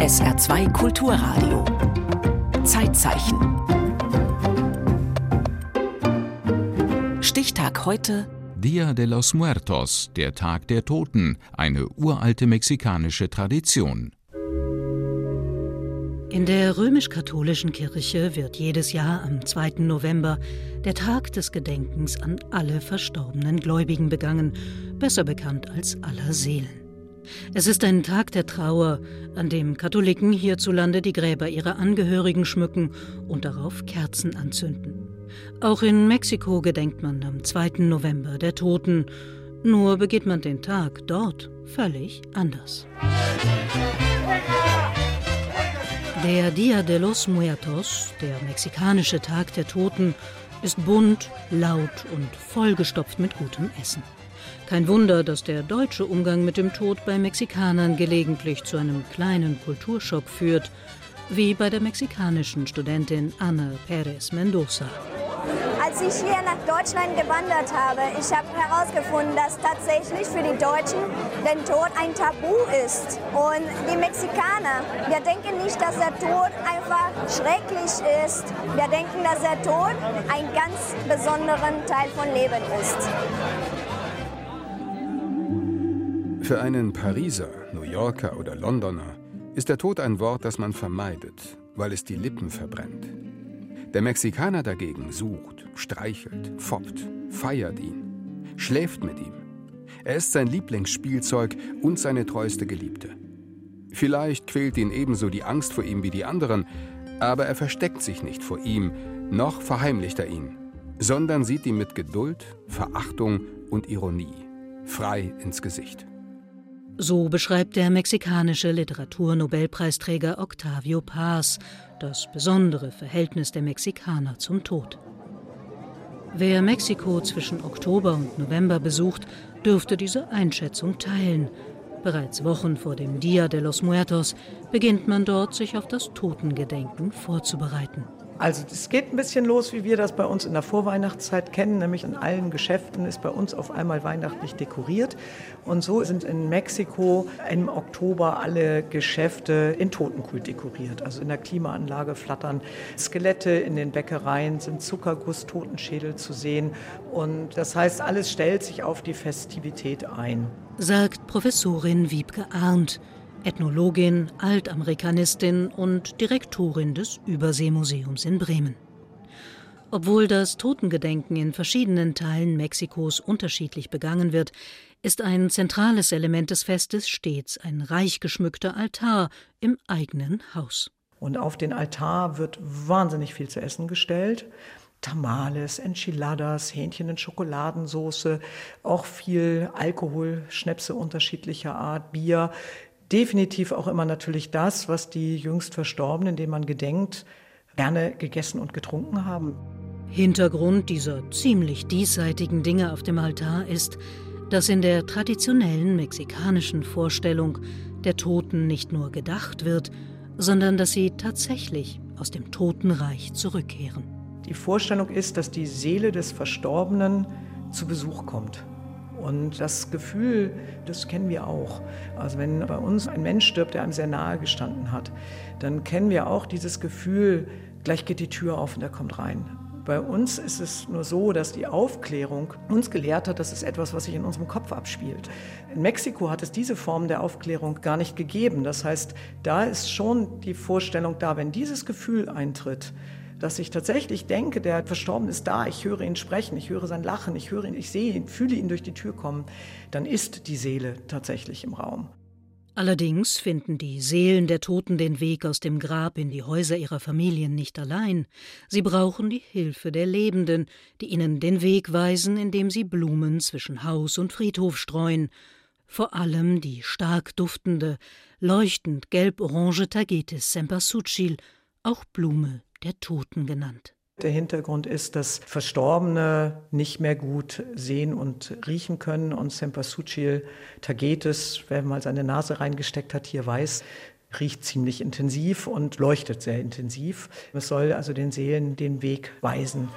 SR2 Kulturradio. Zeitzeichen. Stichtag heute. Dia de los Muertos, der Tag der Toten, eine uralte mexikanische Tradition. In der römisch-katholischen Kirche wird jedes Jahr am 2. November der Tag des Gedenkens an alle verstorbenen Gläubigen begangen, besser bekannt als aller Seelen. Es ist ein Tag der Trauer, an dem Katholiken hierzulande die Gräber ihrer Angehörigen schmücken und darauf Kerzen anzünden. Auch in Mexiko gedenkt man am 2. November der Toten, nur begeht man den Tag dort völlig anders. Der Dia de los Muertos, der mexikanische Tag der Toten, ist bunt, laut und vollgestopft mit gutem Essen. Kein Wunder, dass der deutsche Umgang mit dem Tod bei Mexikanern gelegentlich zu einem kleinen Kulturschock führt, wie bei der mexikanischen Studentin Ana Pérez Mendoza. Als ich hier nach Deutschland gewandert habe, ich habe herausgefunden, dass tatsächlich für die Deutschen der Tod ein Tabu ist. Und die Mexikaner, wir denken nicht, dass der Tod einfach schrecklich ist. Wir denken, dass der Tod ein ganz besonderer Teil von Leben ist. Für einen Pariser, New Yorker oder Londoner ist der Tod ein Wort, das man vermeidet, weil es die Lippen verbrennt. Der Mexikaner dagegen sucht, streichelt, foppt, feiert ihn, schläft mit ihm. Er ist sein Lieblingsspielzeug und seine treueste Geliebte. Vielleicht quält ihn ebenso die Angst vor ihm wie die anderen, aber er versteckt sich nicht vor ihm, noch verheimlicht er ihn, sondern sieht ihm mit Geduld, Verachtung und Ironie frei ins Gesicht. So beschreibt der mexikanische Literaturnobelpreisträger Octavio Paz das besondere Verhältnis der Mexikaner zum Tod. Wer Mexiko zwischen Oktober und November besucht, dürfte diese Einschätzung teilen. Bereits Wochen vor dem Dia de los Muertos beginnt man dort, sich auf das Totengedenken vorzubereiten. Also es geht ein bisschen los, wie wir das bei uns in der Vorweihnachtszeit kennen, nämlich in allen Geschäften ist bei uns auf einmal weihnachtlich dekoriert. Und so sind in Mexiko im Oktober alle Geschäfte in Totenkult dekoriert. Also in der Klimaanlage flattern Skelette, in den Bäckereien sind Zuckerguss-Totenschädel zu sehen. Und das heißt, alles stellt sich auf die Festivität ein. Sagt Professorin Wiebke Arndt. Ethnologin, Altamerikanistin und Direktorin des Überseemuseums in Bremen. Obwohl das Totengedenken in verschiedenen Teilen Mexikos unterschiedlich begangen wird, ist ein zentrales Element des Festes stets ein reich geschmückter Altar im eigenen Haus. Und auf den Altar wird wahnsinnig viel zu essen gestellt. Tamales, Enchiladas, Hähnchen in Schokoladensoße, auch viel Alkohol, Schnäpse unterschiedlicher Art, Bier definitiv auch immer natürlich das, was die jüngst Verstorbenen, denen man gedenkt, gerne gegessen und getrunken haben. Hintergrund dieser ziemlich diesseitigen Dinge auf dem Altar ist, dass in der traditionellen mexikanischen Vorstellung der Toten nicht nur gedacht wird, sondern dass sie tatsächlich aus dem Totenreich zurückkehren. Die Vorstellung ist, dass die Seele des Verstorbenen zu Besuch kommt. Und das Gefühl, das kennen wir auch. Also wenn bei uns ein Mensch stirbt, der einem sehr nahe gestanden hat, dann kennen wir auch dieses Gefühl, gleich geht die Tür auf und er kommt rein. Bei uns ist es nur so, dass die Aufklärung uns gelehrt hat, das ist etwas, was sich in unserem Kopf abspielt. In Mexiko hat es diese Form der Aufklärung gar nicht gegeben. Das heißt, da ist schon die Vorstellung da, wenn dieses Gefühl eintritt, dass ich tatsächlich denke, der Verstorbene ist da, ich höre ihn sprechen, ich höre sein Lachen, ich höre ihn, ich sehe ihn, fühle ihn durch die Tür kommen, dann ist die Seele tatsächlich im Raum. Allerdings finden die Seelen der Toten den Weg aus dem Grab in die Häuser ihrer Familien nicht allein. Sie brauchen die Hilfe der Lebenden, die ihnen den Weg weisen, indem sie Blumen zwischen Haus und Friedhof streuen. Vor allem die stark duftende, leuchtend gelb-orange Tagetes Sempasuchil, auch Blume der Toten genannt. Der Hintergrund ist, dass Verstorbene nicht mehr gut sehen und riechen können und Sempasuchil tagetes, wer mal seine Nase reingesteckt hat, hier weiß, riecht ziemlich intensiv und leuchtet sehr intensiv. Es soll also den Seelen den Weg weisen.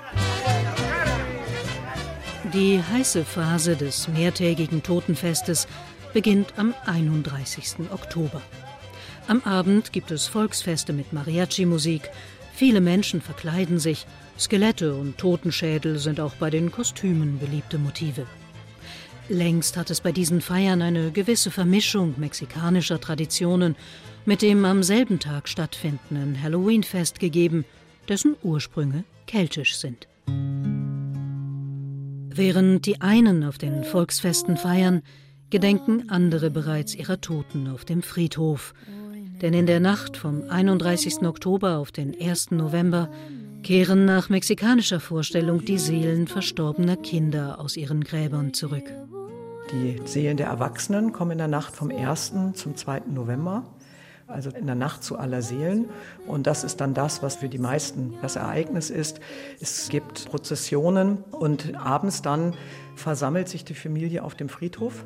Die heiße Phase des mehrtägigen Totenfestes beginnt am 31. Oktober. Am Abend gibt es Volksfeste mit Mariachi-Musik. Viele Menschen verkleiden sich. Skelette und Totenschädel sind auch bei den Kostümen beliebte Motive. Längst hat es bei diesen Feiern eine gewisse Vermischung mexikanischer Traditionen mit dem am selben Tag stattfindenden Halloween-Fest gegeben, dessen Ursprünge keltisch sind. Während die einen auf den Volksfesten feiern, gedenken andere bereits ihrer Toten auf dem Friedhof. Denn in der Nacht vom 31. Oktober auf den 1. November kehren nach mexikanischer Vorstellung die Seelen verstorbener Kinder aus ihren Gräbern zurück. Die Seelen der Erwachsenen kommen in der Nacht vom 1. zum 2. November, also in der Nacht zu aller Seelen. Und das ist dann das, was für die meisten das Ereignis ist. Es gibt Prozessionen und abends dann versammelt sich die Familie auf dem Friedhof.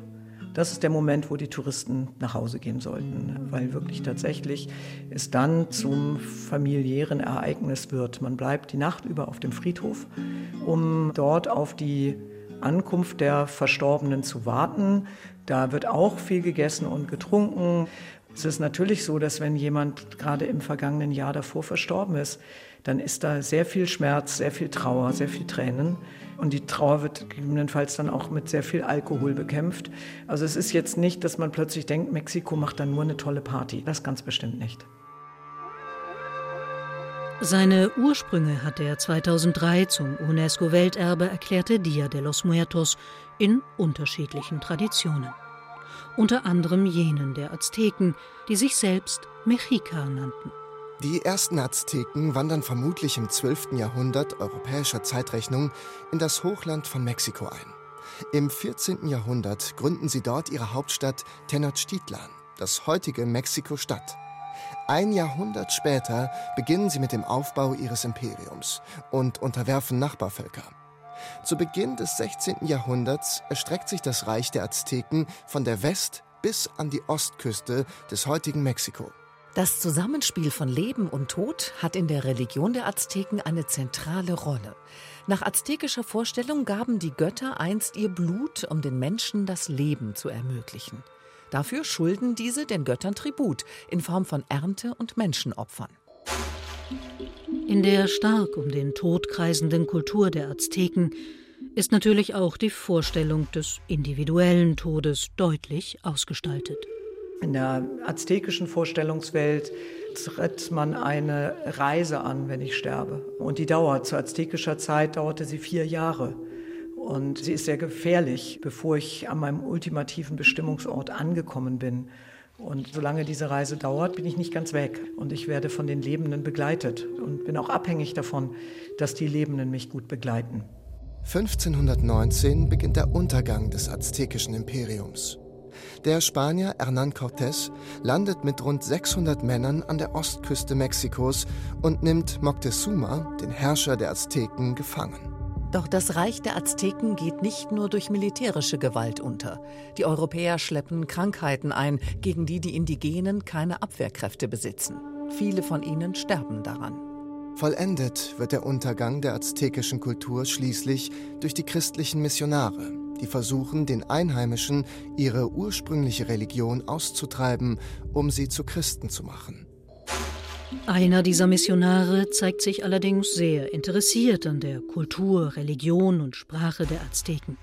Das ist der Moment, wo die Touristen nach Hause gehen sollten, weil wirklich tatsächlich es dann zum familiären Ereignis wird. Man bleibt die Nacht über auf dem Friedhof, um dort auf die Ankunft der Verstorbenen zu warten. Da wird auch viel gegessen und getrunken. Es ist natürlich so, dass wenn jemand gerade im vergangenen Jahr davor verstorben ist, dann ist da sehr viel Schmerz, sehr viel Trauer, sehr viel Tränen. Und die Trauer wird gegebenenfalls dann auch mit sehr viel Alkohol bekämpft. Also es ist jetzt nicht, dass man plötzlich denkt, Mexiko macht dann nur eine tolle Party. Das ganz bestimmt nicht. Seine Ursprünge hat der 2003 zum UNESCO-Welterbe erklärte Dia de los Muertos in unterschiedlichen Traditionen. Unter anderem jenen der Azteken, die sich selbst Mexica nannten. Die ersten Azteken wandern vermutlich im 12. Jahrhundert europäischer Zeitrechnung in das Hochland von Mexiko ein. Im 14. Jahrhundert gründen sie dort ihre Hauptstadt Tenochtitlan, das heutige Mexiko-Stadt. Ein Jahrhundert später beginnen sie mit dem Aufbau ihres Imperiums und unterwerfen Nachbarvölker. Zu Beginn des 16. Jahrhunderts erstreckt sich das Reich der Azteken von der West- bis an die Ostküste des heutigen Mexiko. Das Zusammenspiel von Leben und Tod hat in der Religion der Azteken eine zentrale Rolle. Nach aztekischer Vorstellung gaben die Götter einst ihr Blut, um den Menschen das Leben zu ermöglichen. Dafür schulden diese den Göttern Tribut in Form von Ernte und Menschenopfern. In der stark um den Tod kreisenden Kultur der Azteken ist natürlich auch die Vorstellung des individuellen Todes deutlich ausgestaltet. In der aztekischen Vorstellungswelt tritt man eine Reise an, wenn ich sterbe. Und die dauert. Zu aztekischer Zeit dauerte sie vier Jahre. Und sie ist sehr gefährlich, bevor ich an meinem ultimativen Bestimmungsort angekommen bin. Und solange diese Reise dauert, bin ich nicht ganz weg. Und ich werde von den Lebenden begleitet und bin auch abhängig davon, dass die Lebenden mich gut begleiten. 1519 beginnt der Untergang des aztekischen Imperiums. Der Spanier Hernán Cortés landet mit rund 600 Männern an der Ostküste Mexikos und nimmt Moctezuma, den Herrscher der Azteken, gefangen. Doch das Reich der Azteken geht nicht nur durch militärische Gewalt unter. Die Europäer schleppen Krankheiten ein, gegen die die Indigenen keine Abwehrkräfte besitzen. Viele von ihnen sterben daran. Vollendet wird der Untergang der aztekischen Kultur schließlich durch die christlichen Missionare, die versuchen, den Einheimischen ihre ursprüngliche Religion auszutreiben, um sie zu Christen zu machen. Einer dieser Missionare zeigt sich allerdings sehr interessiert an der Kultur, Religion und Sprache der Azteken.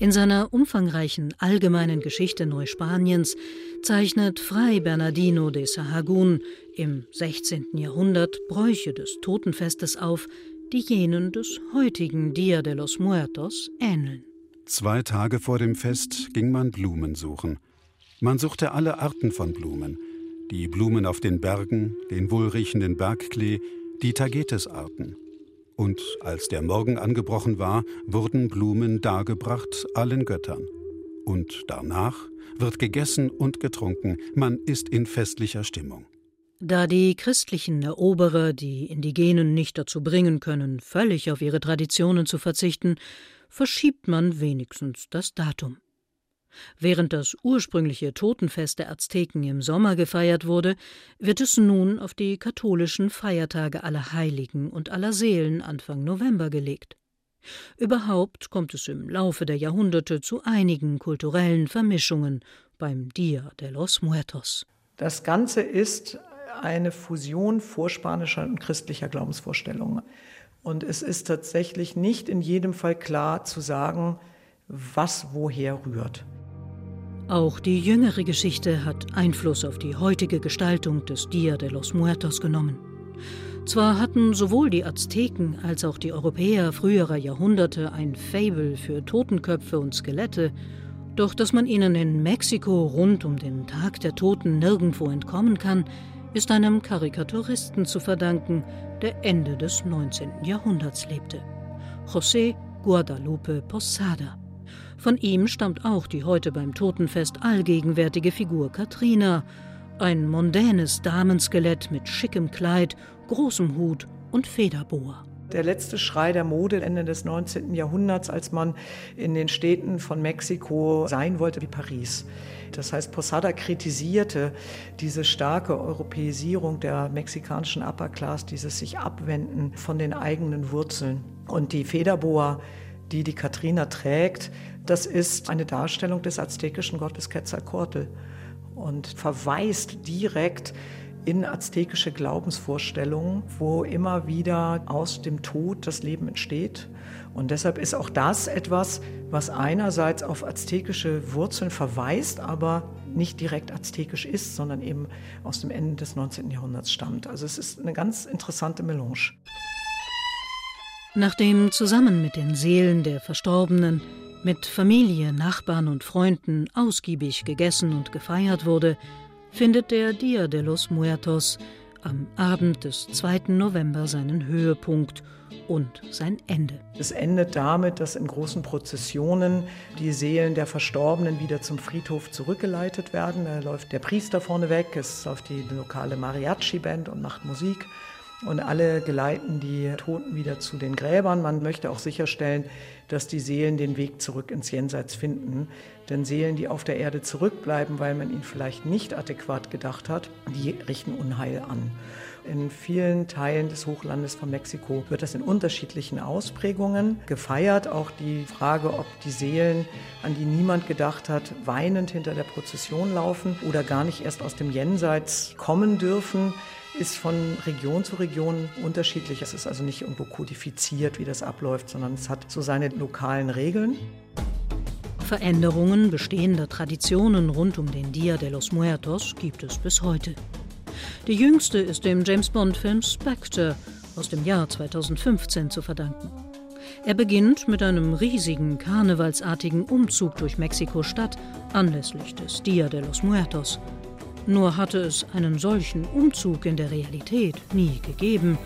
In seiner umfangreichen allgemeinen Geschichte Neuspaniens zeichnet Fray Bernardino de Sahagún im 16. Jahrhundert Bräuche des Totenfestes auf, die jenen des heutigen Dia de los Muertos ähneln. Zwei Tage vor dem Fest ging man Blumen suchen. Man suchte alle Arten von Blumen – die Blumen auf den Bergen, den wohlriechenden Bergklee, die Tagetesarten. Und als der Morgen angebrochen war, wurden Blumen dargebracht allen Göttern. Und danach wird gegessen und getrunken, man ist in festlicher Stimmung. Da die christlichen Eroberer die Indigenen nicht dazu bringen können, völlig auf ihre Traditionen zu verzichten, verschiebt man wenigstens das Datum. Während das ursprüngliche Totenfest der Azteken im Sommer gefeiert wurde, wird es nun auf die katholischen Feiertage aller Heiligen und aller Seelen Anfang November gelegt. Überhaupt kommt es im Laufe der Jahrhunderte zu einigen kulturellen Vermischungen beim Dia de los Muertos. Das Ganze ist eine Fusion vorspanischer und christlicher Glaubensvorstellungen. Und es ist tatsächlich nicht in jedem Fall klar zu sagen, was woher rührt. Auch die jüngere Geschichte hat Einfluss auf die heutige Gestaltung des Dia de los Muertos genommen. Zwar hatten sowohl die Azteken als auch die Europäer früherer Jahrhunderte ein Fable für Totenköpfe und Skelette, doch dass man ihnen in Mexiko rund um den Tag der Toten nirgendwo entkommen kann, ist einem Karikaturisten zu verdanken, der Ende des 19. Jahrhunderts lebte. José Guadalupe Posada. Von ihm stammt auch die heute beim Totenfest allgegenwärtige Figur Katrina, ein mondänes Damenskelett mit schickem Kleid, großem Hut und Federboa der letzte Schrei der Mode Ende des 19. Jahrhunderts, als man in den Städten von Mexiko sein wollte wie Paris. Das heißt, Posada kritisierte diese starke Europäisierung der mexikanischen Upper Class, dieses sich abwenden von den eigenen Wurzeln. Und die Federboa, die die Katrina trägt, das ist eine Darstellung des aztekischen Gottes Quetzalcoatl und verweist direkt in aztekische Glaubensvorstellungen, wo immer wieder aus dem Tod das Leben entsteht. Und deshalb ist auch das etwas, was einerseits auf aztekische Wurzeln verweist, aber nicht direkt aztekisch ist, sondern eben aus dem Ende des 19. Jahrhunderts stammt. Also es ist eine ganz interessante Melange. Nachdem zusammen mit den Seelen der Verstorbenen, mit Familie, Nachbarn und Freunden ausgiebig gegessen und gefeiert wurde, findet der Dia de los Muertos am Abend des 2. November seinen Höhepunkt und sein Ende. Es endet damit, dass in großen Prozessionen die Seelen der Verstorbenen wieder zum Friedhof zurückgeleitet werden. Da läuft der Priester vorne weg, es läuft die lokale Mariachi-Band und macht Musik und alle geleiten die Toten wieder zu den Gräbern. Man möchte auch sicherstellen, dass die Seelen den Weg zurück ins Jenseits finden. Denn Seelen, die auf der Erde zurückbleiben, weil man ihnen vielleicht nicht adäquat gedacht hat, die richten Unheil an. In vielen Teilen des Hochlandes von Mexiko wird das in unterschiedlichen Ausprägungen gefeiert. Auch die Frage, ob die Seelen, an die niemand gedacht hat, weinend hinter der Prozession laufen oder gar nicht erst aus dem Jenseits kommen dürfen, ist von Region zu Region unterschiedlich. Es ist also nicht irgendwo kodifiziert, wie das abläuft, sondern es hat so seine lokalen Regeln. Veränderungen bestehender Traditionen rund um den Dia de los Muertos gibt es bis heute. Die jüngste ist dem James Bond-Film Spectre aus dem Jahr 2015 zu verdanken. Er beginnt mit einem riesigen karnevalsartigen Umzug durch Mexiko-Stadt anlässlich des Dia de los Muertos. Nur hatte es einen solchen Umzug in der Realität nie gegeben,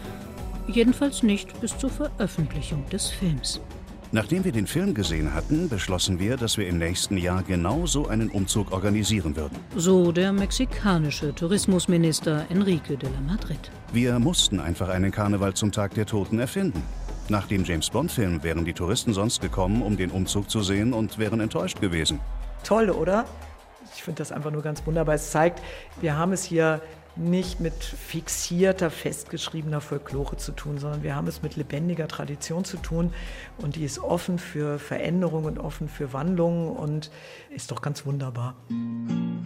jedenfalls nicht bis zur Veröffentlichung des Films. Nachdem wir den Film gesehen hatten, beschlossen wir, dass wir im nächsten Jahr genau so einen Umzug organisieren würden. So der mexikanische Tourismusminister Enrique de la Madrid. Wir mussten einfach einen Karneval zum Tag der Toten erfinden. Nach dem James Bond-Film wären die Touristen sonst gekommen, um den Umzug zu sehen und wären enttäuscht gewesen. Toll, oder? Ich finde das einfach nur ganz wunderbar. Es zeigt, wir haben es hier nicht mit fixierter, festgeschriebener Folklore zu tun, sondern wir haben es mit lebendiger Tradition zu tun und die ist offen für Veränderung und offen für Wandlungen und ist doch ganz wunderbar.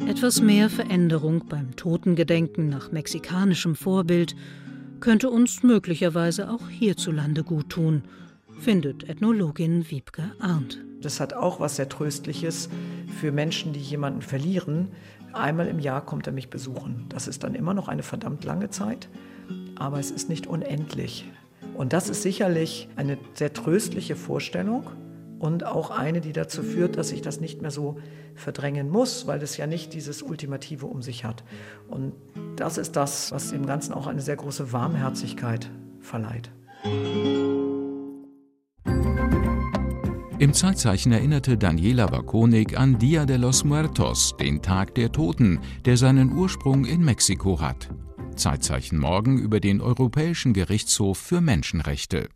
Etwas mehr Veränderung beim Totengedenken nach mexikanischem Vorbild könnte uns möglicherweise auch hierzulande gut tun, findet Ethnologin Wiebke Arndt. Das hat auch was sehr Tröstliches für Menschen, die jemanden verlieren. Einmal im Jahr kommt er mich besuchen. Das ist dann immer noch eine verdammt lange Zeit, aber es ist nicht unendlich. Und das ist sicherlich eine sehr tröstliche Vorstellung und auch eine, die dazu führt, dass ich das nicht mehr so verdrängen muss, weil es ja nicht dieses Ultimative um sich hat. Und das ist das, was dem Ganzen auch eine sehr große Warmherzigkeit verleiht. Im Zeitzeichen erinnerte Daniela Wakonik an Dia de los Muertos, den Tag der Toten, der seinen Ursprung in Mexiko hat. Zeitzeichen morgen über den Europäischen Gerichtshof für Menschenrechte.